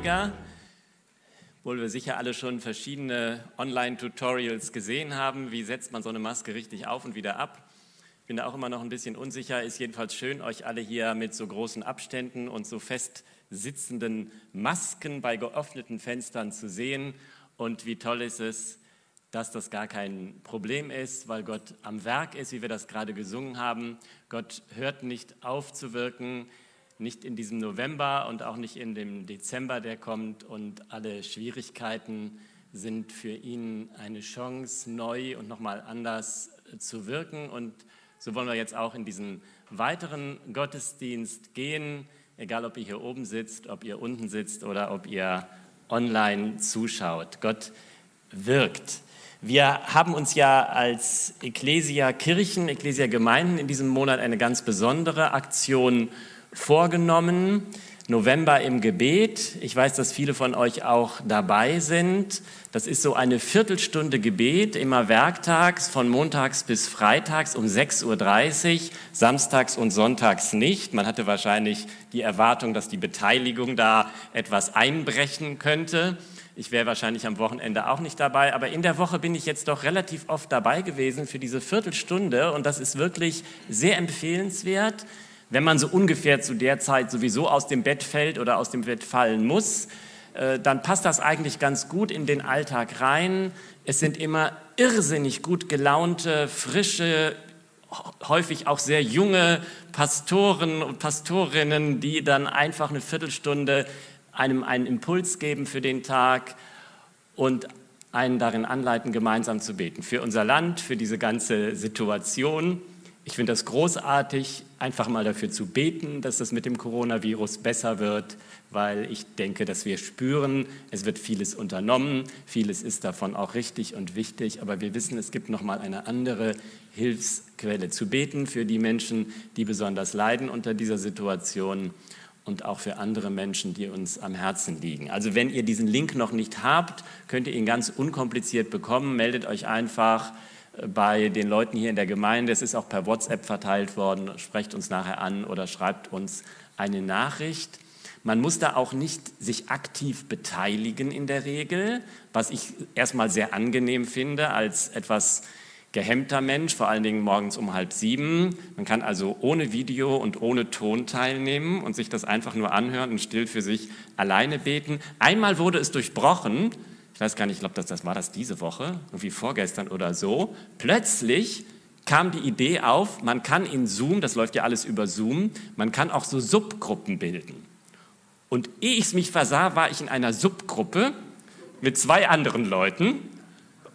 weniger, obwohl wir sicher alle schon verschiedene Online-Tutorials gesehen haben, wie setzt man so eine Maske richtig auf und wieder ab. Ich bin da auch immer noch ein bisschen unsicher. Ist jedenfalls schön, euch alle hier mit so großen Abständen und so fest sitzenden Masken bei geöffneten Fenstern zu sehen. Und wie toll ist es, dass das gar kein Problem ist, weil Gott am Werk ist, wie wir das gerade gesungen haben. Gott hört nicht auf zu wirken, nicht in diesem November und auch nicht in dem Dezember, der kommt. Und alle Schwierigkeiten sind für ihn eine Chance, neu und nochmal anders zu wirken. Und so wollen wir jetzt auch in diesen weiteren Gottesdienst gehen, egal ob ihr hier oben sitzt, ob ihr unten sitzt oder ob ihr online zuschaut. Gott wirkt. Wir haben uns ja als Ecclesia Kirchen, Ecclesia Gemeinden in diesem Monat eine ganz besondere Aktion vorgenommen. November im Gebet. Ich weiß, dass viele von euch auch dabei sind. Das ist so eine Viertelstunde Gebet, immer werktags, von montags bis freitags um 6.30 Uhr, samstags und sonntags nicht. Man hatte wahrscheinlich die Erwartung, dass die Beteiligung da etwas einbrechen könnte. Ich wäre wahrscheinlich am Wochenende auch nicht dabei, aber in der Woche bin ich jetzt doch relativ oft dabei gewesen für diese Viertelstunde und das ist wirklich sehr empfehlenswert wenn man so ungefähr zu der Zeit sowieso aus dem Bett fällt oder aus dem Bett fallen muss, äh, dann passt das eigentlich ganz gut in den Alltag rein. Es sind immer irrsinnig gut gelaunte, frische, häufig auch sehr junge Pastoren und Pastorinnen, die dann einfach eine Viertelstunde einem einen Impuls geben für den Tag und einen darin anleiten, gemeinsam zu beten. Für unser Land, für diese ganze Situation. Ich finde das großartig, einfach mal dafür zu beten, dass es mit dem Coronavirus besser wird, weil ich denke, dass wir spüren, es wird vieles unternommen, vieles ist davon auch richtig und wichtig, aber wir wissen, es gibt noch mal eine andere Hilfsquelle zu beten für die Menschen, die besonders leiden unter dieser Situation und auch für andere Menschen, die uns am Herzen liegen. Also wenn ihr diesen Link noch nicht habt, könnt ihr ihn ganz unkompliziert bekommen. Meldet euch einfach bei den Leuten hier in der Gemeinde. Es ist auch per WhatsApp verteilt worden. Sprecht uns nachher an oder schreibt uns eine Nachricht. Man muss da auch nicht sich aktiv beteiligen in der Regel, was ich erstmal sehr angenehm finde als etwas gehemmter Mensch, vor allen Dingen morgens um halb sieben. Man kann also ohne Video und ohne Ton teilnehmen und sich das einfach nur anhören und still für sich alleine beten. Einmal wurde es durchbrochen ich weiß gar nicht, ich glaube, das, das war das diese Woche, irgendwie vorgestern oder so, plötzlich kam die Idee auf, man kann in Zoom, das läuft ja alles über Zoom, man kann auch so Subgruppen bilden. Und ehe ich es mich versah, war ich in einer Subgruppe mit zwei anderen Leuten,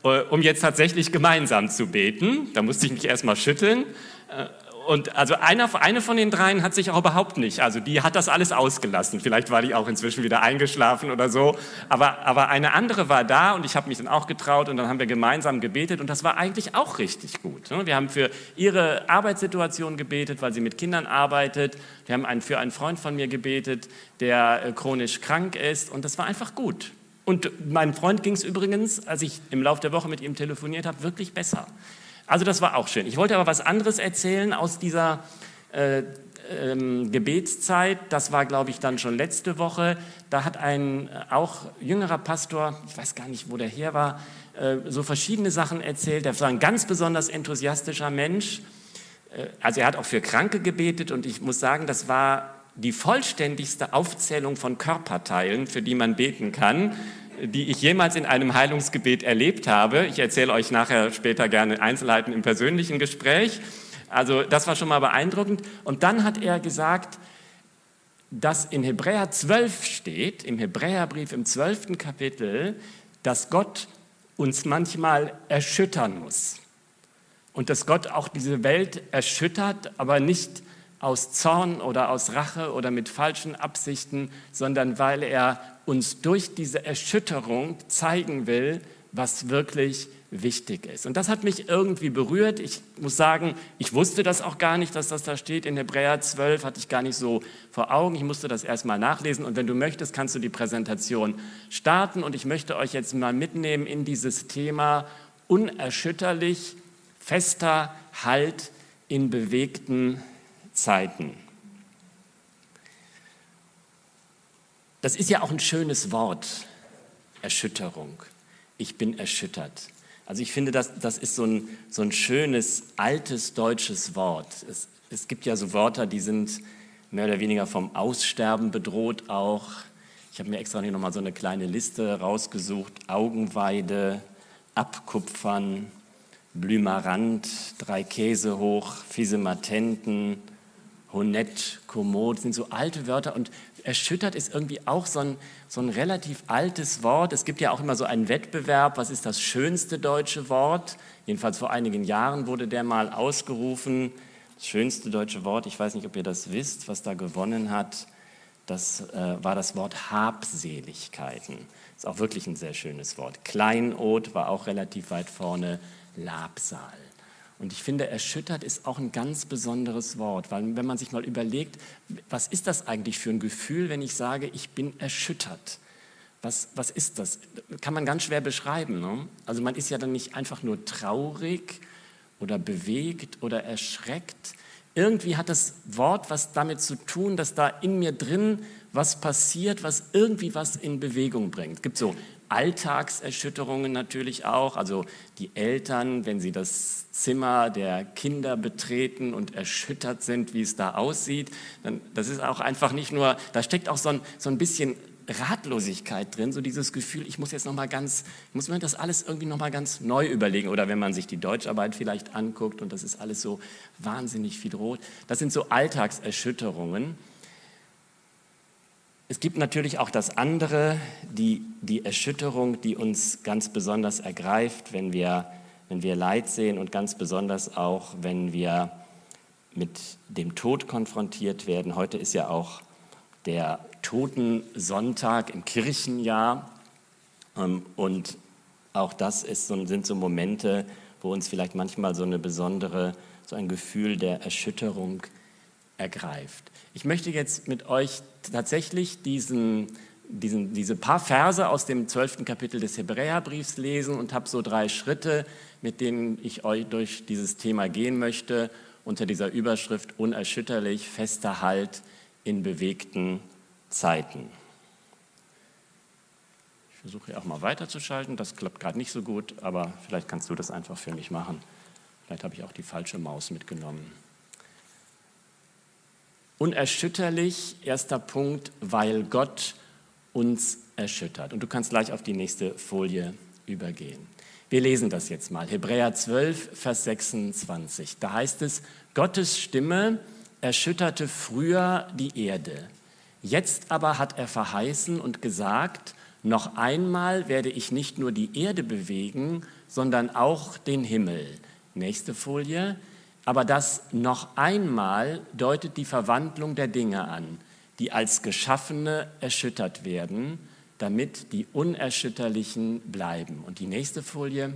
äh, um jetzt tatsächlich gemeinsam zu beten. Da musste ich mich erstmal schütteln äh, und also einer, eine von den dreien hat sich auch überhaupt nicht, also die hat das alles ausgelassen. Vielleicht war die auch inzwischen wieder eingeschlafen oder so. Aber, aber eine andere war da und ich habe mich dann auch getraut und dann haben wir gemeinsam gebetet und das war eigentlich auch richtig gut. Ne? Wir haben für ihre Arbeitssituation gebetet, weil sie mit Kindern arbeitet. Wir haben einen, für einen Freund von mir gebetet, der äh, chronisch krank ist und das war einfach gut. Und meinem Freund ging es übrigens, als ich im Laufe der Woche mit ihm telefoniert habe, wirklich besser. Also das war auch schön. Ich wollte aber was anderes erzählen aus dieser äh, ähm, Gebetszeit. Das war, glaube ich, dann schon letzte Woche. Da hat ein äh, auch jüngerer Pastor, ich weiß gar nicht, wo der her war, äh, so verschiedene Sachen erzählt. Der war ein ganz besonders enthusiastischer Mensch. Äh, also er hat auch für Kranke gebetet und ich muss sagen, das war die vollständigste Aufzählung von Körperteilen, für die man beten kann die ich jemals in einem Heilungsgebet erlebt habe. Ich erzähle euch nachher später gerne Einzelheiten im persönlichen Gespräch. Also das war schon mal beeindruckend. Und dann hat er gesagt, dass in Hebräer 12 steht, im Hebräerbrief im 12. Kapitel, dass Gott uns manchmal erschüttern muss. Und dass Gott auch diese Welt erschüttert, aber nicht aus Zorn oder aus Rache oder mit falschen Absichten, sondern weil er uns durch diese Erschütterung zeigen will, was wirklich wichtig ist. Und das hat mich irgendwie berührt. Ich muss sagen, ich wusste das auch gar nicht, dass das da steht. In Hebräer 12 hatte ich gar nicht so vor Augen. Ich musste das erstmal nachlesen. Und wenn du möchtest, kannst du die Präsentation starten. Und ich möchte euch jetzt mal mitnehmen in dieses Thema unerschütterlich, fester Halt in bewegten Zeiten. Das ist ja auch ein schönes Wort, Erschütterung. Ich bin erschüttert. Also ich finde, das, das ist so ein, so ein schönes, altes deutsches Wort. Es, es gibt ja so Wörter, die sind mehr oder weniger vom Aussterben bedroht auch. Ich habe mir extra hier nochmal so eine kleine Liste rausgesucht. Augenweide, Abkupfern, Blümerand, drei Käse hoch, Fisematenten, Honett, Kommod, sind so alte Wörter und erschüttert ist irgendwie auch so ein, so ein relativ altes Wort. Es gibt ja auch immer so einen Wettbewerb, was ist das schönste deutsche Wort? Jedenfalls vor einigen Jahren wurde der mal ausgerufen. Das schönste deutsche Wort, ich weiß nicht, ob ihr das wisst, was da gewonnen hat, das äh, war das Wort Habseligkeiten. Ist auch wirklich ein sehr schönes Wort. Kleinod war auch relativ weit vorne, Labsal. Und ich finde, erschüttert ist auch ein ganz besonderes Wort, weil wenn man sich mal überlegt, was ist das eigentlich für ein Gefühl, wenn ich sage, ich bin erschüttert? Was, was ist das? Kann man ganz schwer beschreiben. Ne? Also man ist ja dann nicht einfach nur traurig oder bewegt oder erschreckt. Irgendwie hat das Wort was damit zu tun, dass da in mir drin was passiert, was irgendwie was in Bewegung bringt. Es gibt so Alltagserschütterungen natürlich auch. Also die Eltern, wenn sie das Zimmer der Kinder betreten und erschüttert sind, wie es da aussieht, dann das ist auch einfach nicht nur, da steckt auch so ein, so ein bisschen Ratlosigkeit drin, so dieses Gefühl, ich muss jetzt noch mal ganz, muss man das alles irgendwie noch mal ganz neu überlegen oder wenn man sich die Deutscharbeit vielleicht anguckt und das ist alles so wahnsinnig viel rot. Das sind so Alltagserschütterungen. Es gibt natürlich auch das andere, die, die Erschütterung, die uns ganz besonders ergreift, wenn wir, wenn wir Leid sehen und ganz besonders auch, wenn wir mit dem Tod konfrontiert werden. Heute ist ja auch der Totensonntag im Kirchenjahr ähm, und auch das ist, sind so Momente, wo uns vielleicht manchmal so eine besondere, so ein Gefühl der Erschütterung ergreift. Ich möchte jetzt mit euch tatsächlich diesen, diesen, diese paar Verse aus dem zwölften Kapitel des Hebräerbriefs lesen und habe so drei Schritte, mit denen ich euch durch dieses Thema gehen möchte, unter dieser Überschrift unerschütterlich, fester Halt in bewegten Zeiten. Ich versuche hier auch mal weiterzuschalten, das klappt gerade nicht so gut, aber vielleicht kannst du das einfach für mich machen. Vielleicht habe ich auch die falsche Maus mitgenommen. Unerschütterlich, erster Punkt, weil Gott uns erschüttert. Und du kannst gleich auf die nächste Folie übergehen. Wir lesen das jetzt mal. Hebräer 12, Vers 26. Da heißt es, Gottes Stimme erschütterte früher die Erde. Jetzt aber hat er verheißen und gesagt, noch einmal werde ich nicht nur die Erde bewegen, sondern auch den Himmel. Nächste Folie. Aber das noch einmal deutet die Verwandlung der Dinge an, die als Geschaffene erschüttert werden, damit die Unerschütterlichen bleiben. Und die nächste Folie.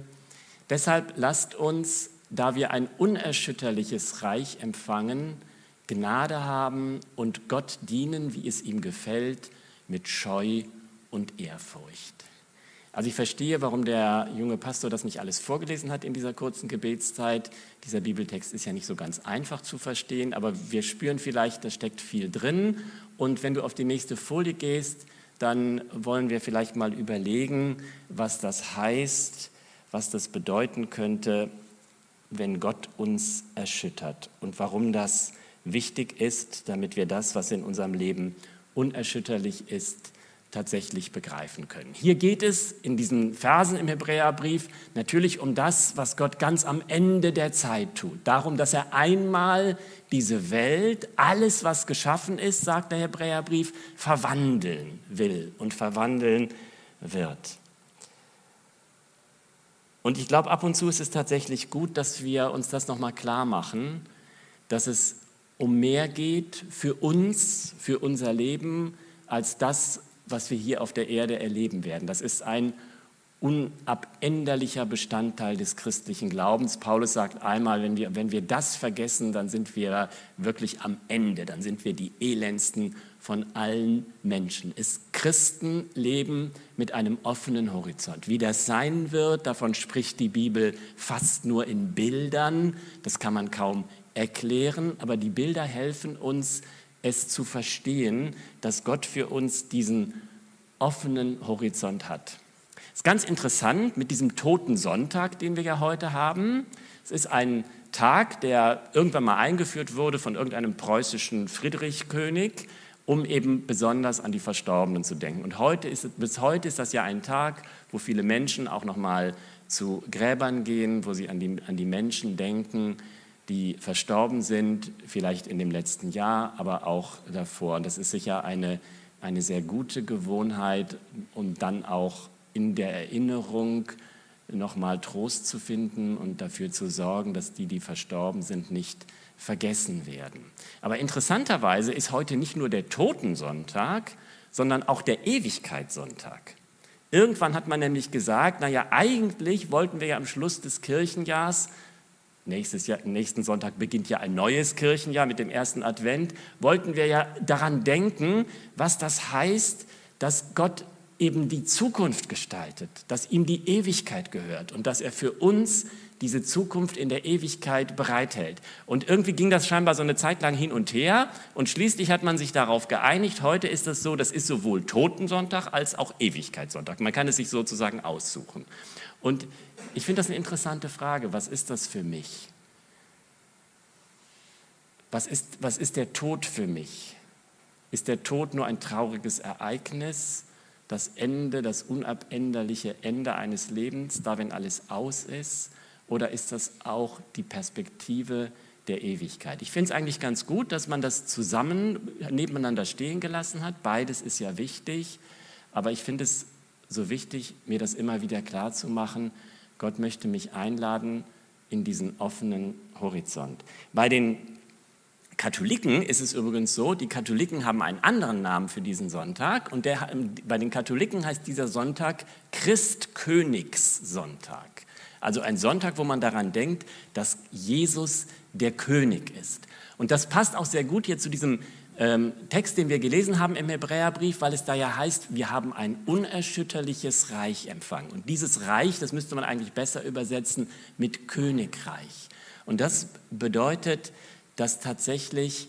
Deshalb lasst uns, da wir ein unerschütterliches Reich empfangen, Gnade haben und Gott dienen, wie es ihm gefällt, mit Scheu und Ehrfurcht. Also ich verstehe, warum der junge Pastor das nicht alles vorgelesen hat in dieser kurzen Gebetszeit. Dieser Bibeltext ist ja nicht so ganz einfach zu verstehen, aber wir spüren vielleicht, da steckt viel drin. Und wenn du auf die nächste Folie gehst, dann wollen wir vielleicht mal überlegen, was das heißt, was das bedeuten könnte, wenn Gott uns erschüttert und warum das wichtig ist, damit wir das, was in unserem Leben unerschütterlich ist, tatsächlich begreifen können. Hier geht es in diesen Versen im Hebräerbrief natürlich um das, was Gott ganz am Ende der Zeit tut. Darum, dass er einmal diese Welt, alles, was geschaffen ist, sagt der Hebräerbrief, verwandeln will und verwandeln wird. Und ich glaube, ab und zu ist es tatsächlich gut, dass wir uns das nochmal klar machen, dass es um mehr geht für uns, für unser Leben, als das, was wir hier auf der Erde erleben werden. Das ist ein unabänderlicher Bestandteil des christlichen Glaubens. Paulus sagt einmal, wenn wir, wenn wir das vergessen, dann sind wir wirklich am Ende, dann sind wir die elendsten von allen Menschen. Es Christen leben mit einem offenen Horizont. Wie das sein wird, davon spricht die Bibel fast nur in Bildern. Das kann man kaum erklären, aber die Bilder helfen uns, es zu verstehen, dass Gott für uns diesen offenen Horizont hat. Es ist ganz interessant mit diesem Toten Sonntag, den wir ja heute haben. Es ist ein Tag, der irgendwann mal eingeführt wurde von irgendeinem preußischen Friedrichkönig, um eben besonders an die Verstorbenen zu denken. Und heute ist, bis heute ist das ja ein Tag, wo viele Menschen auch noch mal zu Gräbern gehen, wo sie an die, an die Menschen denken, die verstorben sind, vielleicht in dem letzten Jahr, aber auch davor. Und das ist sicher eine, eine sehr gute Gewohnheit, um dann auch in der Erinnerung nochmal Trost zu finden und dafür zu sorgen, dass die, die verstorben sind, nicht vergessen werden. Aber interessanterweise ist heute nicht nur der Totensonntag, sondern auch der Ewigkeitssonntag. Irgendwann hat man nämlich gesagt, naja, eigentlich wollten wir ja am Schluss des Kirchenjahrs, nächstes Jahr, nächsten Sonntag beginnt ja ein neues Kirchenjahr mit dem ersten Advent, wollten wir ja daran denken, was das heißt, dass Gott eben die Zukunft gestaltet, dass ihm die Ewigkeit gehört und dass er für uns diese Zukunft in der Ewigkeit bereithält. Und irgendwie ging das scheinbar so eine Zeit lang hin und her und schließlich hat man sich darauf geeinigt, heute ist es so, das ist sowohl Totensonntag als auch Ewigkeitssonntag. Man kann es sich sozusagen aussuchen. Und ich finde das eine interessante Frage, was ist das für mich? Was ist, was ist der Tod für mich? Ist der Tod nur ein trauriges Ereignis? das Ende, das unabänderliche Ende eines Lebens, da wenn alles aus ist? Oder ist das auch die Perspektive der Ewigkeit? Ich finde es eigentlich ganz gut, dass man das zusammen nebeneinander stehen gelassen hat. Beides ist ja wichtig. Aber ich finde es so wichtig, mir das immer wieder klar zu machen. Gott möchte mich einladen in diesen offenen Horizont. Bei den Katholiken ist es übrigens so, die Katholiken haben einen anderen Namen für diesen Sonntag und der, bei den Katholiken heißt dieser Sonntag Christkönigssonntag. Also ein Sonntag, wo man daran denkt, dass Jesus der König ist. Und das passt auch sehr gut hier zu diesem ähm, Text, den wir gelesen haben im Hebräerbrief, weil es da ja heißt, wir haben ein unerschütterliches Reich empfangen. Und dieses Reich, das müsste man eigentlich besser übersetzen mit Königreich. Und das bedeutet, dass tatsächlich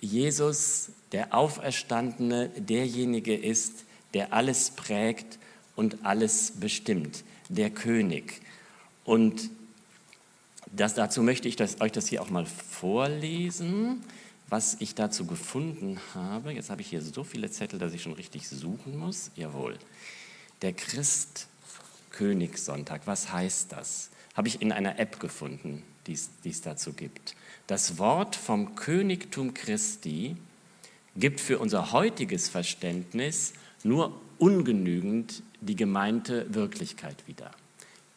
Jesus, der Auferstandene, derjenige ist, der alles prägt und alles bestimmt, der König. Und das, dazu möchte ich das, euch das hier auch mal vorlesen, was ich dazu gefunden habe. Jetzt habe ich hier so viele Zettel, dass ich schon richtig suchen muss. Jawohl. Der Christ-Königssonntag, was heißt das? Habe ich in einer App gefunden, die es dazu gibt. Das Wort vom Königtum Christi gibt für unser heutiges Verständnis nur ungenügend die gemeinte Wirklichkeit wieder.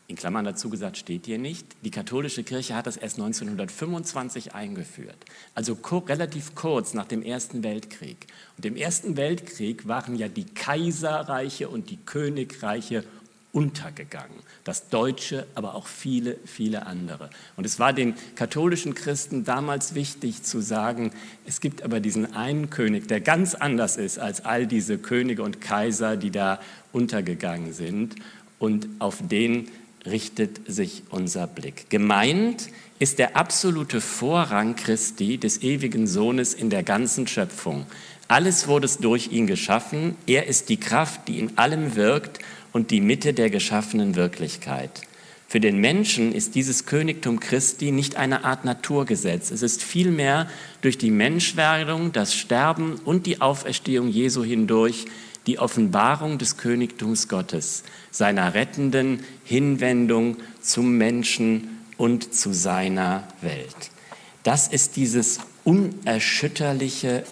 In Klammern dazu gesagt steht hier nicht. Die katholische Kirche hat das erst 1925 eingeführt, also relativ kurz nach dem Ersten Weltkrieg. Und im Ersten Weltkrieg waren ja die Kaiserreiche und die Königreiche untergegangen. Das Deutsche, aber auch viele, viele andere. Und es war den katholischen Christen damals wichtig zu sagen, es gibt aber diesen einen König, der ganz anders ist als all diese Könige und Kaiser, die da untergegangen sind. Und auf den richtet sich unser Blick. Gemeint ist der absolute Vorrang Christi, des ewigen Sohnes in der ganzen Schöpfung. Alles wurde durch ihn geschaffen. Er ist die Kraft, die in allem wirkt und die Mitte der geschaffenen Wirklichkeit. Für den Menschen ist dieses Königtum Christi nicht eine Art Naturgesetz. Es ist vielmehr durch die Menschwerdung, das Sterben und die Auferstehung Jesu hindurch die Offenbarung des Königtums Gottes, seiner rettenden Hinwendung zum Menschen und zu seiner Welt. Das ist dieses unerschütterliche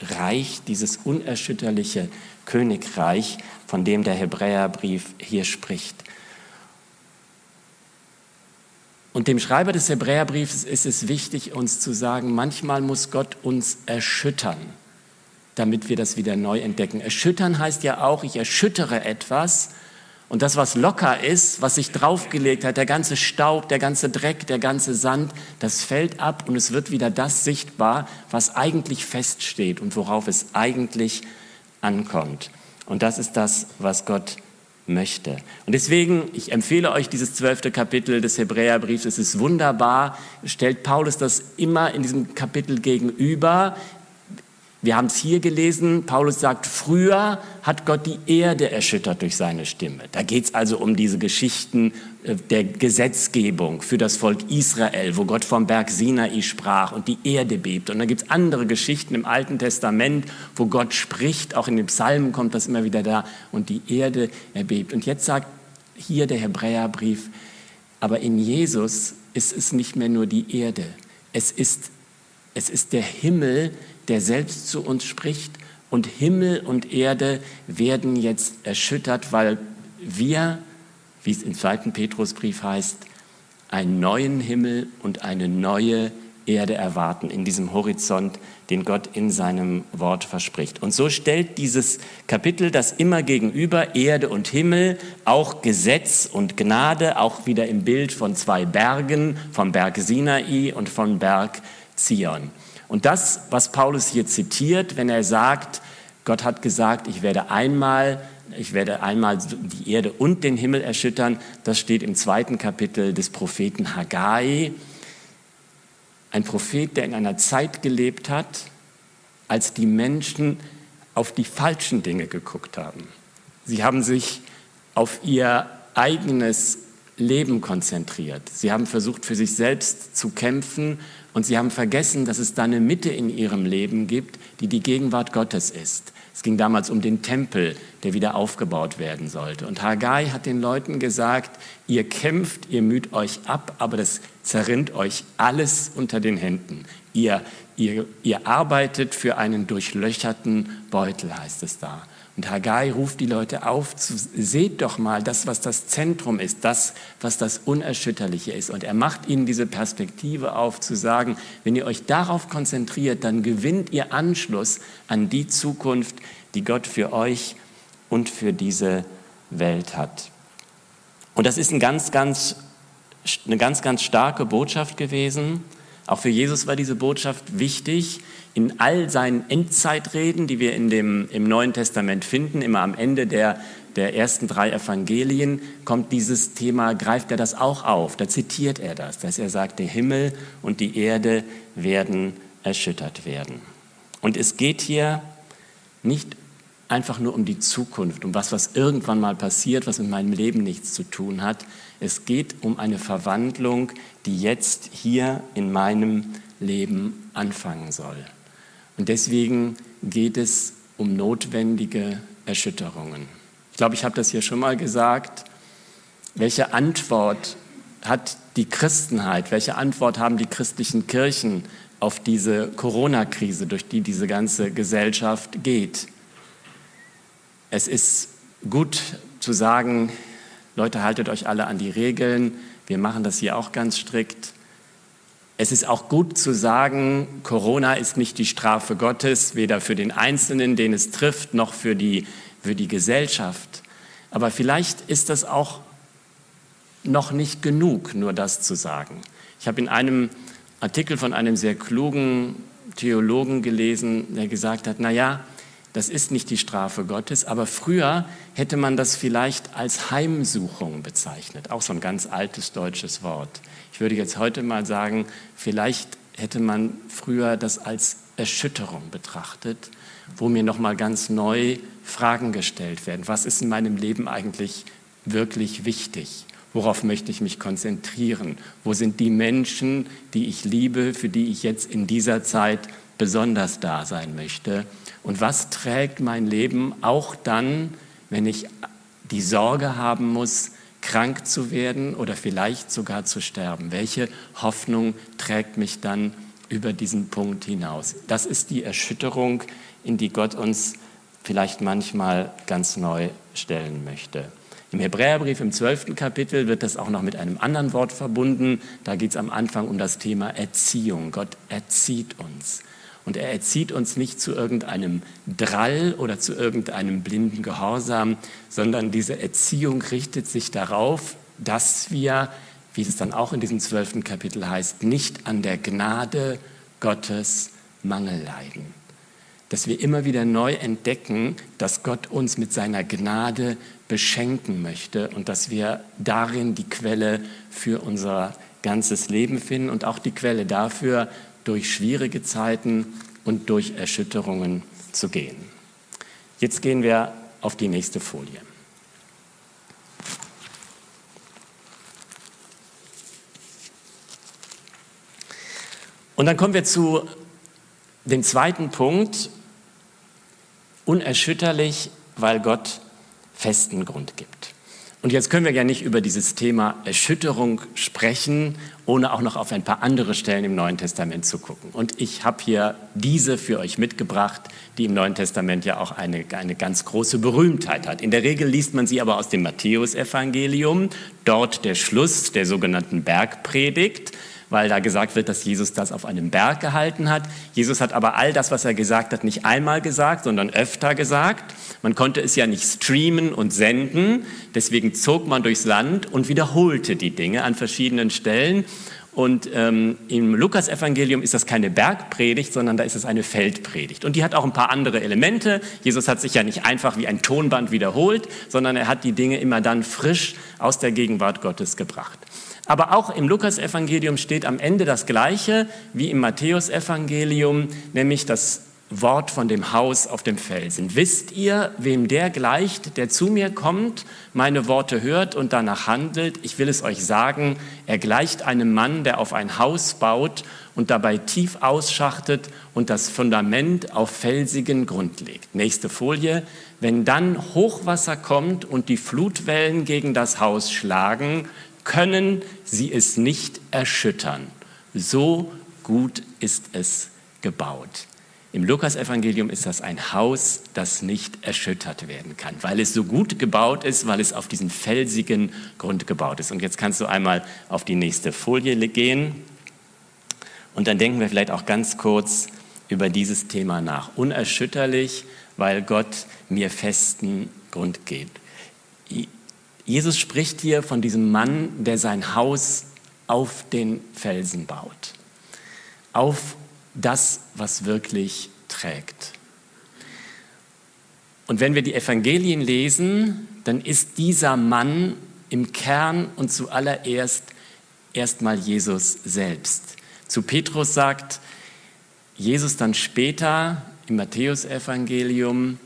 Reich, dieses unerschütterliche Königreich, von dem der Hebräerbrief hier spricht. Und dem Schreiber des Hebräerbriefs ist es wichtig, uns zu sagen, manchmal muss Gott uns erschüttern, damit wir das wieder neu entdecken. Erschüttern heißt ja auch, ich erschüttere etwas und das, was locker ist, was sich draufgelegt hat, der ganze Staub, der ganze Dreck, der ganze Sand, das fällt ab und es wird wieder das sichtbar, was eigentlich feststeht und worauf es eigentlich ankommt. Und das ist das, was Gott möchte. Und deswegen, ich empfehle euch dieses zwölfte Kapitel des Hebräerbriefs. Es ist wunderbar, stellt Paulus das immer in diesem Kapitel gegenüber. Wir haben es hier gelesen, Paulus sagt, früher hat Gott die Erde erschüttert durch seine Stimme. Da geht es also um diese Geschichten äh, der Gesetzgebung für das Volk Israel, wo Gott vom Berg Sinai sprach und die Erde bebt. Und dann gibt es andere Geschichten im Alten Testament, wo Gott spricht, auch in den Psalmen kommt das immer wieder da, und die Erde erbebt. Und jetzt sagt hier der Hebräerbrief, aber in Jesus ist es nicht mehr nur die Erde, es ist, es ist der Himmel, der selbst zu uns spricht. Und Himmel und Erde werden jetzt erschüttert, weil wir, wie es im zweiten Petrusbrief heißt, einen neuen Himmel und eine neue Erde erwarten in diesem Horizont, den Gott in seinem Wort verspricht. Und so stellt dieses Kapitel das immer gegenüber, Erde und Himmel, auch Gesetz und Gnade, auch wieder im Bild von zwei Bergen, vom Berg Sinai und vom Berg Zion. Und das, was Paulus hier zitiert, wenn er sagt, Gott hat gesagt, ich werde einmal, ich werde einmal die Erde und den Himmel erschüttern, das steht im zweiten Kapitel des Propheten Haggai. Ein Prophet, der in einer Zeit gelebt hat, als die Menschen auf die falschen Dinge geguckt haben. Sie haben sich auf ihr eigenes Leben konzentriert. Sie haben versucht, für sich selbst zu kämpfen und sie haben vergessen, dass es da eine Mitte in ihrem Leben gibt, die die Gegenwart Gottes ist. Es ging damals um den Tempel, der wieder aufgebaut werden sollte. Und Haggai hat den Leuten gesagt, ihr kämpft, ihr müht euch ab, aber das zerrinnt euch alles unter den Händen. Ihr, ihr, ihr arbeitet für einen durchlöcherten Beutel, heißt es da. Und Haggai ruft die Leute auf, zu, seht doch mal das, was das Zentrum ist, das, was das Unerschütterliche ist. Und er macht ihnen diese Perspektive auf, zu sagen, wenn ihr euch darauf konzentriert, dann gewinnt ihr Anschluss an die Zukunft, die Gott für euch und für diese Welt hat. Und das ist ein ganz, ganz, eine ganz, ganz starke Botschaft gewesen. Auch für Jesus war diese Botschaft wichtig in all seinen Endzeitreden, die wir in dem, im Neuen Testament finden, immer am Ende der, der ersten drei Evangelien, kommt dieses Thema, greift er das auch auf. Da zitiert er das, dass er sagt, der Himmel und die Erde werden erschüttert werden. Und es geht hier nicht einfach nur um die Zukunft, um was, was irgendwann mal passiert, was mit meinem Leben nichts zu tun hat. Es geht um eine Verwandlung, die jetzt hier in meinem Leben anfangen soll. Und deswegen geht es um notwendige Erschütterungen. Ich glaube, ich habe das hier schon mal gesagt. Welche Antwort hat die Christenheit, welche Antwort haben die christlichen Kirchen auf diese Corona-Krise, durch die diese ganze Gesellschaft geht? Es ist gut zu sagen, Leute, haltet euch alle an die Regeln. Wir machen das hier auch ganz strikt. Es ist auch gut zu sagen, Corona ist nicht die Strafe Gottes, weder für den Einzelnen, den es trifft, noch für die, für die Gesellschaft. Aber vielleicht ist das auch noch nicht genug, nur das zu sagen. Ich habe in einem Artikel von einem sehr klugen Theologen gelesen, der gesagt hat, na ja, das ist nicht die Strafe Gottes, aber früher hätte man das vielleicht als Heimsuchung bezeichnet, auch so ein ganz altes deutsches Wort. Ich würde jetzt heute mal sagen, vielleicht hätte man früher das als Erschütterung betrachtet, wo mir noch mal ganz neu Fragen gestellt werden. Was ist in meinem Leben eigentlich wirklich wichtig? Worauf möchte ich mich konzentrieren? Wo sind die Menschen, die ich liebe, für die ich jetzt in dieser Zeit besonders da sein möchte? Und was trägt mein Leben auch dann, wenn ich die Sorge haben muss, krank zu werden oder vielleicht sogar zu sterben? Welche Hoffnung trägt mich dann über diesen Punkt hinaus? Das ist die Erschütterung, in die Gott uns vielleicht manchmal ganz neu stellen möchte. Im Hebräerbrief im zwölften Kapitel wird das auch noch mit einem anderen Wort verbunden. Da geht es am Anfang um das Thema Erziehung. Gott erzieht uns. Und er erzieht uns nicht zu irgendeinem Drall oder zu irgendeinem blinden Gehorsam, sondern diese Erziehung richtet sich darauf, dass wir, wie es dann auch in diesem zwölften Kapitel heißt, nicht an der Gnade Gottes Mangel leiden. Dass wir immer wieder neu entdecken, dass Gott uns mit seiner Gnade beschenken möchte und dass wir darin die Quelle für unser ganzes Leben finden und auch die Quelle dafür, durch schwierige Zeiten und durch Erschütterungen zu gehen. Jetzt gehen wir auf die nächste Folie. Und dann kommen wir zu dem zweiten Punkt, unerschütterlich, weil Gott festen Grund gibt. Und jetzt können wir ja nicht über dieses Thema Erschütterung sprechen, ohne auch noch auf ein paar andere Stellen im Neuen Testament zu gucken. Und ich habe hier diese für euch mitgebracht, die im Neuen Testament ja auch eine, eine ganz große Berühmtheit hat. In der Regel liest man sie aber aus dem Matthäusevangelium, dort der Schluss der sogenannten Bergpredigt weil da gesagt wird, dass Jesus das auf einem Berg gehalten hat. Jesus hat aber all das, was er gesagt hat, nicht einmal gesagt, sondern öfter gesagt. Man konnte es ja nicht streamen und senden, deswegen zog man durchs Land und wiederholte die Dinge an verschiedenen Stellen. Und ähm, im Lukas-Evangelium ist das keine Bergpredigt, sondern da ist es eine Feldpredigt. Und die hat auch ein paar andere Elemente. Jesus hat sich ja nicht einfach wie ein Tonband wiederholt, sondern er hat die Dinge immer dann frisch aus der Gegenwart Gottes gebracht. Aber auch im Lukasevangelium steht am Ende das Gleiche wie im Matthäusevangelium, nämlich das Wort von dem Haus auf dem Felsen. Wisst ihr, wem der gleicht, der zu mir kommt, meine Worte hört und danach handelt? Ich will es euch sagen, er gleicht einem Mann, der auf ein Haus baut und dabei tief ausschachtet und das Fundament auf felsigen Grund legt. Nächste Folie. Wenn dann Hochwasser kommt und die Flutwellen gegen das Haus schlagen, können sie es nicht erschüttern. So gut ist es gebaut. Im Lukasevangelium ist das ein Haus, das nicht erschüttert werden kann, weil es so gut gebaut ist, weil es auf diesen felsigen Grund gebaut ist. Und jetzt kannst du einmal auf die nächste Folie gehen. Und dann denken wir vielleicht auch ganz kurz über dieses Thema nach. Unerschütterlich, weil Gott mir festen Grund gibt. Jesus spricht hier von diesem Mann, der sein Haus auf den Felsen baut, auf das, was wirklich trägt. Und wenn wir die Evangelien lesen, dann ist dieser Mann im Kern und zuallererst erstmal Jesus selbst. Zu Petrus sagt Jesus dann später im Matthäusevangelium,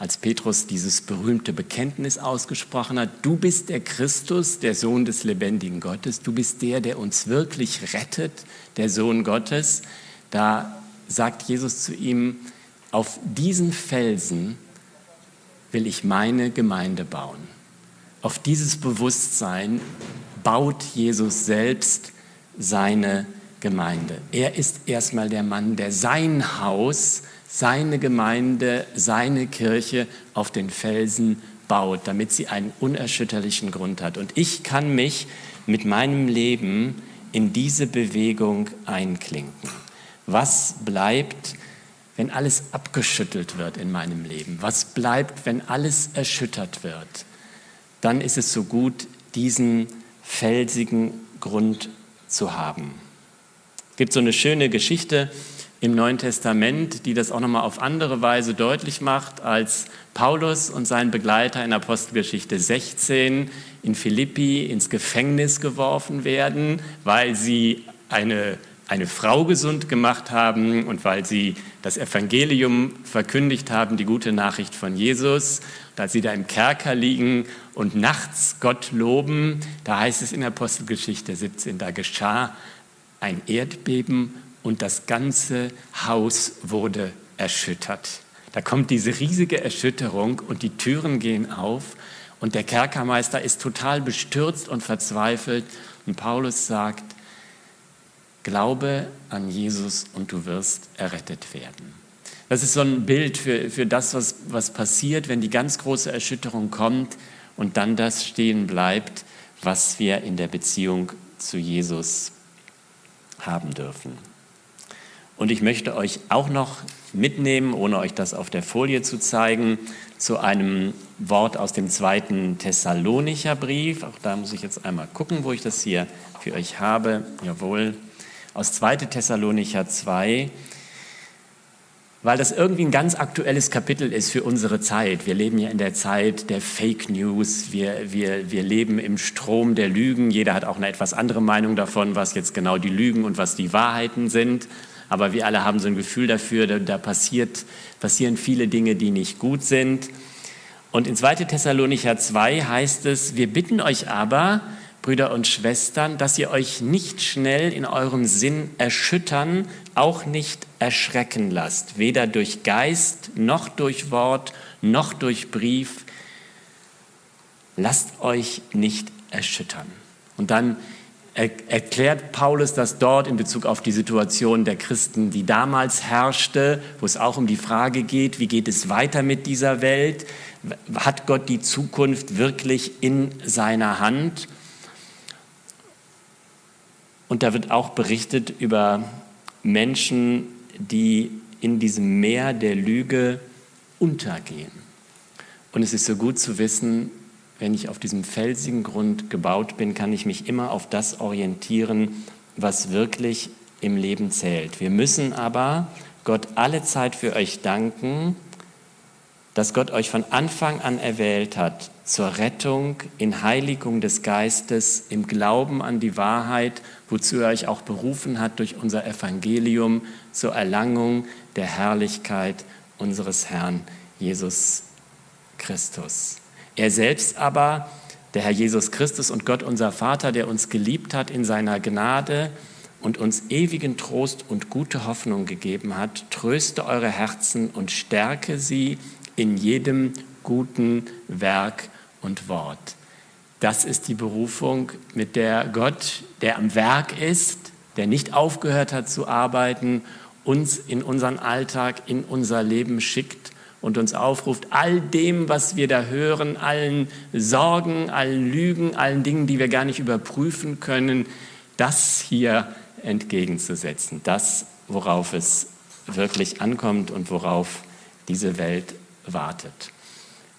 als Petrus dieses berühmte Bekenntnis ausgesprochen hat, du bist der Christus, der Sohn des lebendigen Gottes, du bist der, der uns wirklich rettet, der Sohn Gottes, da sagt Jesus zu ihm, auf diesen Felsen will ich meine Gemeinde bauen. Auf dieses Bewusstsein baut Jesus selbst seine Gemeinde. Er ist erstmal der Mann, der sein Haus seine Gemeinde, seine Kirche auf den Felsen baut, damit sie einen unerschütterlichen Grund hat. Und ich kann mich mit meinem Leben in diese Bewegung einklinken. Was bleibt, wenn alles abgeschüttelt wird in meinem Leben? Was bleibt, wenn alles erschüttert wird? Dann ist es so gut, diesen felsigen Grund zu haben. Es gibt so eine schöne Geschichte im Neuen Testament, die das auch nochmal auf andere Weise deutlich macht, als Paulus und sein Begleiter in Apostelgeschichte 16 in Philippi ins Gefängnis geworfen werden, weil sie eine, eine Frau gesund gemacht haben und weil sie das Evangelium verkündigt haben, die gute Nachricht von Jesus. Als sie da im Kerker liegen und nachts Gott loben, da heißt es in Apostelgeschichte 17, da geschah ein Erdbeben und das ganze Haus wurde erschüttert. Da kommt diese riesige Erschütterung und die Türen gehen auf und der Kerkermeister ist total bestürzt und verzweifelt und Paulus sagt, glaube an Jesus und du wirst errettet werden. Das ist so ein Bild für, für das, was, was passiert, wenn die ganz große Erschütterung kommt und dann das stehen bleibt, was wir in der Beziehung zu Jesus haben dürfen. Und ich möchte euch auch noch mitnehmen, ohne euch das auf der Folie zu zeigen, zu einem Wort aus dem zweiten Thessalonicher Brief. Auch da muss ich jetzt einmal gucken, wo ich das hier für euch habe. Jawohl, aus 2. Thessalonicher 2, weil das irgendwie ein ganz aktuelles Kapitel ist für unsere Zeit. Wir leben ja in der Zeit der Fake News, wir, wir, wir leben im Strom der Lügen. Jeder hat auch eine etwas andere Meinung davon, was jetzt genau die Lügen und was die Wahrheiten sind. Aber wir alle haben so ein Gefühl dafür, da, da passiert, passieren viele Dinge, die nicht gut sind. Und in 2. Thessalonicher 2 heißt es, wir bitten euch aber, Brüder und Schwestern, dass ihr euch nicht schnell in eurem Sinn erschüttern, auch nicht erschrecken lasst, weder durch Geist noch durch Wort noch durch Brief. Lasst euch nicht erschüttern. Und dann erklärt Paulus das dort in Bezug auf die Situation der Christen, die damals herrschte, wo es auch um die Frage geht, wie geht es weiter mit dieser Welt? Hat Gott die Zukunft wirklich in seiner Hand? Und da wird auch berichtet über Menschen, die in diesem Meer der Lüge untergehen. Und es ist so gut zu wissen, wenn ich auf diesem felsigen Grund gebaut bin, kann ich mich immer auf das orientieren, was wirklich im Leben zählt. Wir müssen aber Gott alle Zeit für euch danken, dass Gott euch von Anfang an erwählt hat zur Rettung in Heiligung des Geistes, im Glauben an die Wahrheit, wozu er euch auch berufen hat durch unser Evangelium zur Erlangung der Herrlichkeit unseres Herrn Jesus Christus. Er selbst aber, der Herr Jesus Christus und Gott unser Vater, der uns geliebt hat in seiner Gnade und uns ewigen Trost und gute Hoffnung gegeben hat, tröste eure Herzen und stärke sie in jedem guten Werk und Wort. Das ist die Berufung, mit der Gott, der am Werk ist, der nicht aufgehört hat zu arbeiten, uns in unseren Alltag, in unser Leben schickt und uns aufruft, all dem, was wir da hören, allen Sorgen, allen Lügen, allen Dingen, die wir gar nicht überprüfen können, das hier entgegenzusetzen. Das, worauf es wirklich ankommt und worauf diese Welt wartet.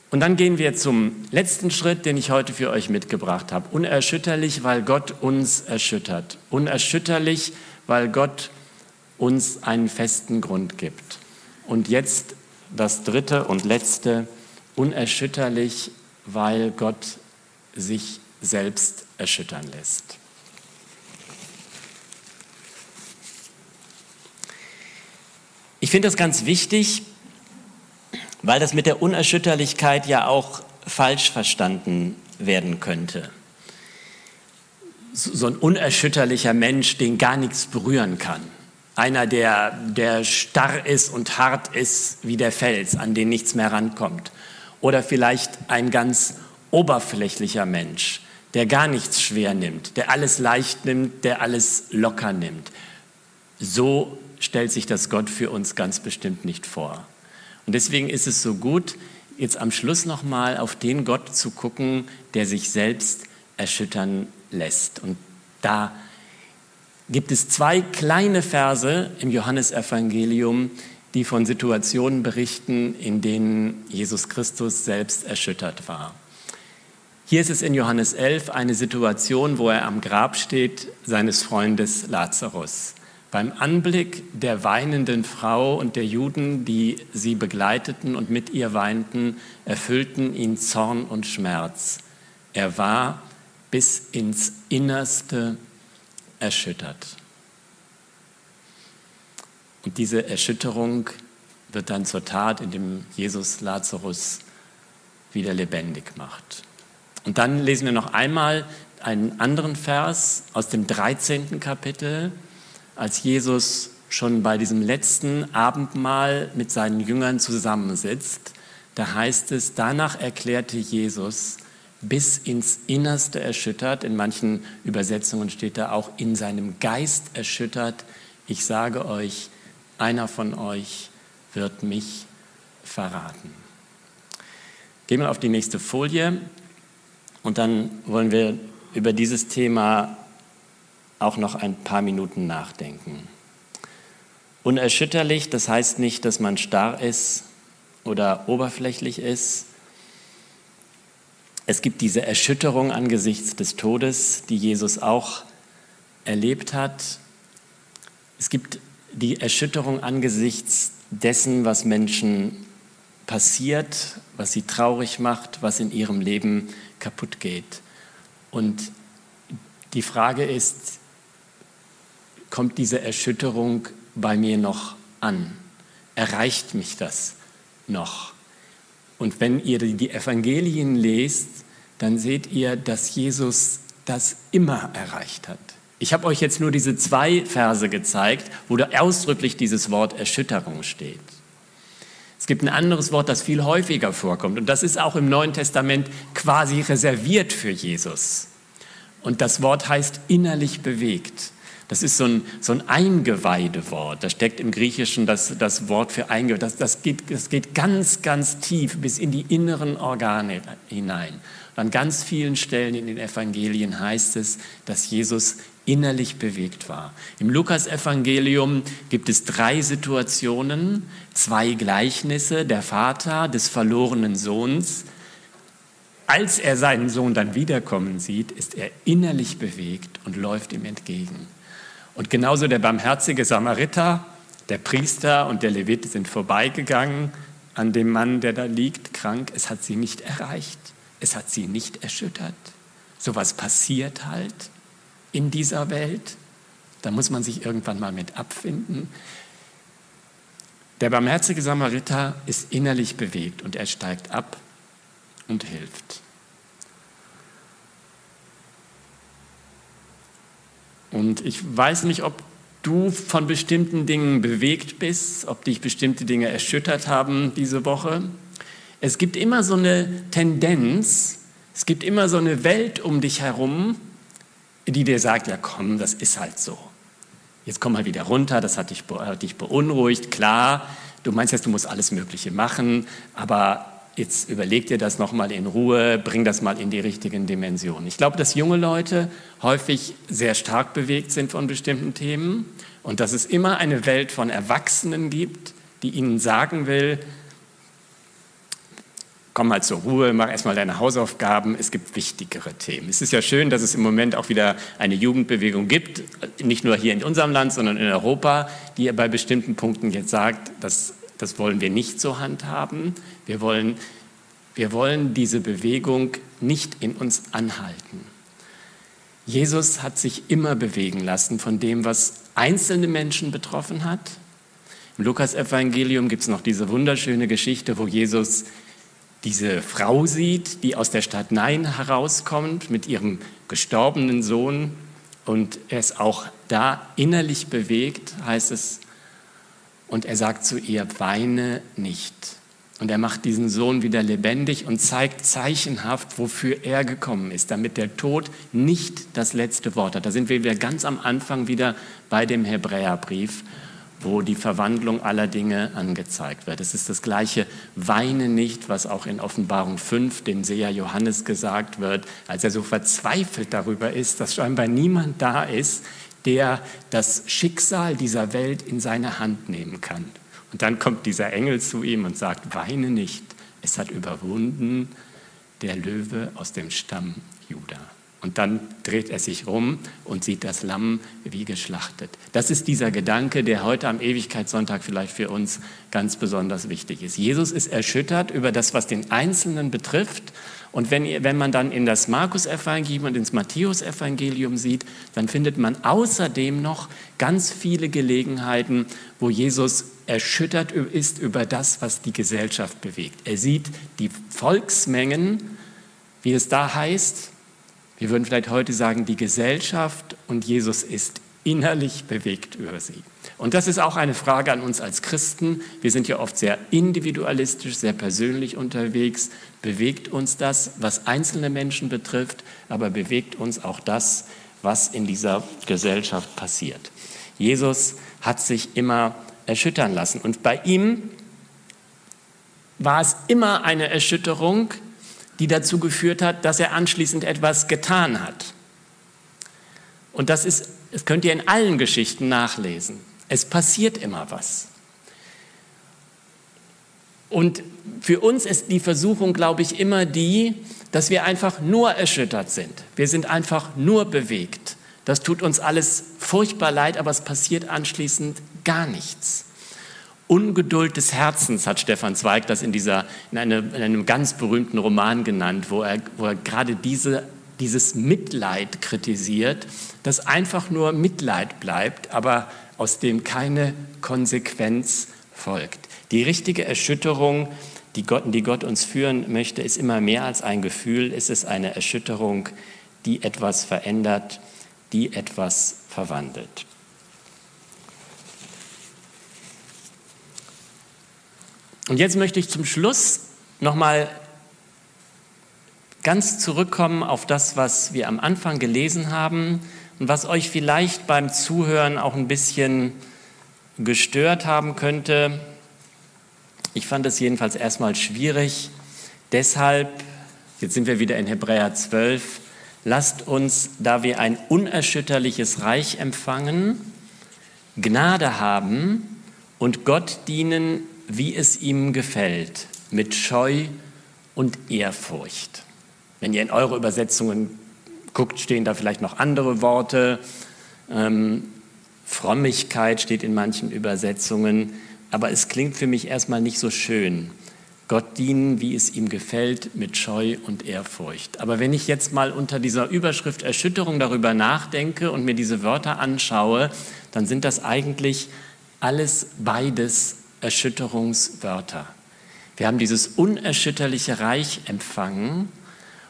Und dann gehen wir zum letzten Schritt, den ich heute für euch mitgebracht habe. Unerschütterlich, weil Gott uns erschüttert. Unerschütterlich, weil Gott uns einen festen Grund gibt. Und jetzt das dritte und letzte, unerschütterlich, weil Gott sich selbst erschüttern lässt. Ich finde das ganz wichtig, weil das mit der Unerschütterlichkeit ja auch falsch verstanden werden könnte. So ein unerschütterlicher Mensch, den gar nichts berühren kann. Einer, der, der starr ist und hart ist wie der Fels, an den nichts mehr rankommt. Oder vielleicht ein ganz oberflächlicher Mensch, der gar nichts schwer nimmt, der alles leicht nimmt, der alles locker nimmt. So stellt sich das Gott für uns ganz bestimmt nicht vor. Und deswegen ist es so gut, jetzt am Schluss nochmal auf den Gott zu gucken, der sich selbst erschüttern lässt. Und da gibt es zwei kleine Verse im Johannesevangelium, die von Situationen berichten, in denen Jesus Christus selbst erschüttert war. Hier ist es in Johannes 11 eine Situation, wo er am Grab steht seines Freundes Lazarus. Beim Anblick der weinenden Frau und der Juden, die sie begleiteten und mit ihr weinten, erfüllten ihn Zorn und Schmerz. Er war bis ins Innerste erschüttert. Und diese Erschütterung wird dann zur Tat, indem Jesus Lazarus wieder lebendig macht. Und dann lesen wir noch einmal einen anderen Vers aus dem 13. Kapitel als Jesus schon bei diesem letzten Abendmahl mit seinen Jüngern zusammensitzt, da heißt es, danach erklärte Jesus, bis ins Innerste erschüttert, in manchen Übersetzungen steht da auch in seinem Geist erschüttert, ich sage euch, einer von euch wird mich verraten. Gehen wir auf die nächste Folie und dann wollen wir über dieses Thema auch noch ein paar Minuten nachdenken. Unerschütterlich, das heißt nicht, dass man starr ist oder oberflächlich ist. Es gibt diese Erschütterung angesichts des Todes, die Jesus auch erlebt hat. Es gibt die Erschütterung angesichts dessen, was Menschen passiert, was sie traurig macht, was in ihrem Leben kaputt geht. Und die Frage ist, kommt diese Erschütterung bei mir noch an? Erreicht mich das noch? Und wenn ihr die Evangelien lest, dann seht ihr, dass Jesus das immer erreicht hat. Ich habe euch jetzt nur diese zwei Verse gezeigt, wo da ausdrücklich dieses Wort Erschütterung steht. Es gibt ein anderes Wort, das viel häufiger vorkommt und das ist auch im Neuen Testament quasi reserviert für Jesus. Und das Wort heißt innerlich bewegt. Das ist so ein, so ein Eingeweidewort. Da steckt im Griechischen das, das Wort für Eingeweide. Das, das, geht, das geht ganz, ganz tief bis in die inneren Organe hinein. An ganz vielen Stellen in den Evangelien heißt es, dass Jesus innerlich bewegt war. Im Lukasevangelium gibt es drei Situationen, zwei Gleichnisse, der Vater des verlorenen Sohns. Als er seinen Sohn dann wiederkommen sieht, ist er innerlich bewegt und läuft ihm entgegen. Und genauso der barmherzige Samariter, der Priester und der Levit sind vorbeigegangen an dem Mann, der da liegt, krank. Es hat sie nicht erreicht. Es hat sie nicht erschüttert. So was passiert halt in dieser Welt. Da muss man sich irgendwann mal mit abfinden. Der barmherzige Samariter ist innerlich bewegt und er steigt ab und hilft. Und ich weiß nicht, ob du von bestimmten Dingen bewegt bist, ob dich bestimmte Dinge erschüttert haben diese Woche. Es gibt immer so eine Tendenz, es gibt immer so eine Welt um dich herum, die dir sagt, ja komm, das ist halt so. Jetzt komm mal wieder runter, das hat dich, hat dich beunruhigt, klar, du meinst jetzt, du musst alles Mögliche machen, aber jetzt überleg dir das nochmal in Ruhe, bring das mal in die richtigen Dimensionen. Ich glaube, dass junge Leute häufig sehr stark bewegt sind von bestimmten Themen und dass es immer eine Welt von Erwachsenen gibt, die ihnen sagen will, komm mal zur Ruhe, mach erstmal deine Hausaufgaben, es gibt wichtigere Themen. Es ist ja schön, dass es im Moment auch wieder eine Jugendbewegung gibt, nicht nur hier in unserem Land, sondern in Europa, die bei bestimmten Punkten jetzt sagt, das, das wollen wir nicht so handhaben. Wir wollen, wir wollen diese Bewegung nicht in uns anhalten. Jesus hat sich immer bewegen lassen von dem, was einzelne Menschen betroffen hat. Im Lukas-Evangelium gibt es noch diese wunderschöne Geschichte, wo Jesus diese Frau sieht, die aus der Stadt Nein herauskommt mit ihrem gestorbenen Sohn und er ist auch da innerlich bewegt, heißt es, und er sagt zu ihr, weine nicht. Und er macht diesen Sohn wieder lebendig und zeigt zeichenhaft, wofür er gekommen ist, damit der Tod nicht das letzte Wort hat. Da sind wir wieder ganz am Anfang wieder bei dem Hebräerbrief wo die Verwandlung aller Dinge angezeigt wird. Es ist das gleiche Weine nicht, was auch in Offenbarung 5 dem Seher Johannes gesagt wird, als er so verzweifelt darüber ist, dass scheinbar niemand da ist, der das Schicksal dieser Welt in seine Hand nehmen kann. Und dann kommt dieser Engel zu ihm und sagt, weine nicht, es hat überwunden der Löwe aus dem Stamm Judah. Und dann dreht er sich rum und sieht das Lamm wie geschlachtet. Das ist dieser Gedanke, der heute am Ewigkeitssonntag vielleicht für uns ganz besonders wichtig ist. Jesus ist erschüttert über das, was den Einzelnen betrifft. Und wenn, wenn man dann in das Markus-Evangelium und ins Matthäus-Evangelium sieht, dann findet man außerdem noch ganz viele Gelegenheiten, wo Jesus erschüttert ist über das, was die Gesellschaft bewegt. Er sieht die Volksmengen, wie es da heißt, wir würden vielleicht heute sagen, die Gesellschaft und Jesus ist innerlich bewegt über sie. Und das ist auch eine Frage an uns als Christen. Wir sind ja oft sehr individualistisch, sehr persönlich unterwegs. Bewegt uns das, was einzelne Menschen betrifft, aber bewegt uns auch das, was in dieser Gesellschaft passiert. Jesus hat sich immer erschüttern lassen. Und bei ihm war es immer eine Erschütterung, die dazu geführt hat, dass er anschließend etwas getan hat. Und das ist, das könnt ihr in allen Geschichten nachlesen. Es passiert immer was. Und für uns ist die Versuchung, glaube ich, immer die, dass wir einfach nur erschüttert sind. Wir sind einfach nur bewegt. Das tut uns alles furchtbar leid, aber es passiert anschließend gar nichts. Ungeduld des Herzens hat Stefan Zweig das in, dieser, in, eine, in einem ganz berühmten Roman genannt, wo er, wo er gerade diese, dieses Mitleid kritisiert, das einfach nur Mitleid bleibt, aber aus dem keine Konsequenz folgt. Die richtige Erschütterung, die Gott, die Gott uns führen möchte, ist immer mehr als ein Gefühl, es ist eine Erschütterung, die etwas verändert, die etwas verwandelt. Und jetzt möchte ich zum Schluss nochmal ganz zurückkommen auf das, was wir am Anfang gelesen haben und was euch vielleicht beim Zuhören auch ein bisschen gestört haben könnte. Ich fand es jedenfalls erstmal schwierig. Deshalb, jetzt sind wir wieder in Hebräer 12, lasst uns, da wir ein unerschütterliches Reich empfangen, Gnade haben und Gott dienen, wie es ihm gefällt, mit Scheu und Ehrfurcht. Wenn ihr in eure Übersetzungen guckt, stehen da vielleicht noch andere Worte. Ähm, Frömmigkeit steht in manchen Übersetzungen, aber es klingt für mich erstmal nicht so schön. Gott dienen, wie es ihm gefällt, mit Scheu und Ehrfurcht. Aber wenn ich jetzt mal unter dieser Überschrift Erschütterung darüber nachdenke und mir diese Wörter anschaue, dann sind das eigentlich alles beides Erschütterungswörter. Wir haben dieses unerschütterliche Reich empfangen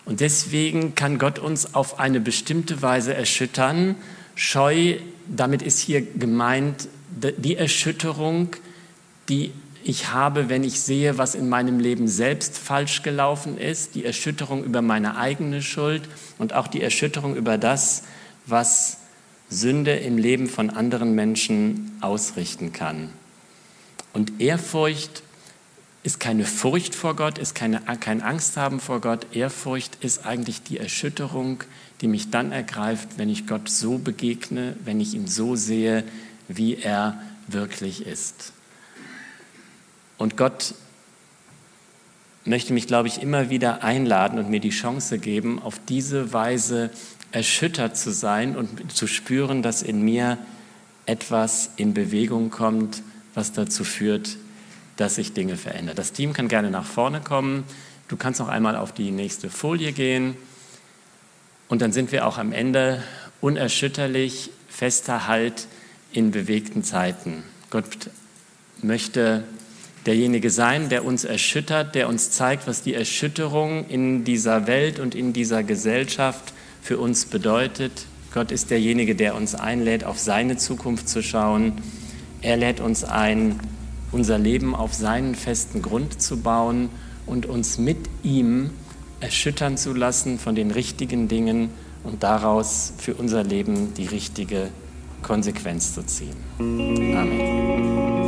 und deswegen kann Gott uns auf eine bestimmte Weise erschüttern. Scheu, damit ist hier gemeint die Erschütterung, die ich habe, wenn ich sehe, was in meinem Leben selbst falsch gelaufen ist, die Erschütterung über meine eigene Schuld und auch die Erschütterung über das, was Sünde im Leben von anderen Menschen ausrichten kann. Und Ehrfurcht ist keine Furcht vor Gott, ist keine, kein Angst haben vor Gott. Ehrfurcht ist eigentlich die Erschütterung, die mich dann ergreift, wenn ich Gott so begegne, wenn ich ihn so sehe, wie er wirklich ist. Und Gott möchte mich, glaube ich, immer wieder einladen und mir die Chance geben, auf diese Weise erschüttert zu sein und zu spüren, dass in mir etwas in Bewegung kommt, was dazu führt, dass sich Dinge verändern. Das Team kann gerne nach vorne kommen. Du kannst noch einmal auf die nächste Folie gehen. Und dann sind wir auch am Ende unerschütterlich, fester Halt in bewegten Zeiten. Gott möchte derjenige sein, der uns erschüttert, der uns zeigt, was die Erschütterung in dieser Welt und in dieser Gesellschaft für uns bedeutet. Gott ist derjenige, der uns einlädt, auf seine Zukunft zu schauen. Er lädt uns ein, unser Leben auf seinen festen Grund zu bauen und uns mit ihm erschüttern zu lassen von den richtigen Dingen und daraus für unser Leben die richtige Konsequenz zu ziehen. Amen.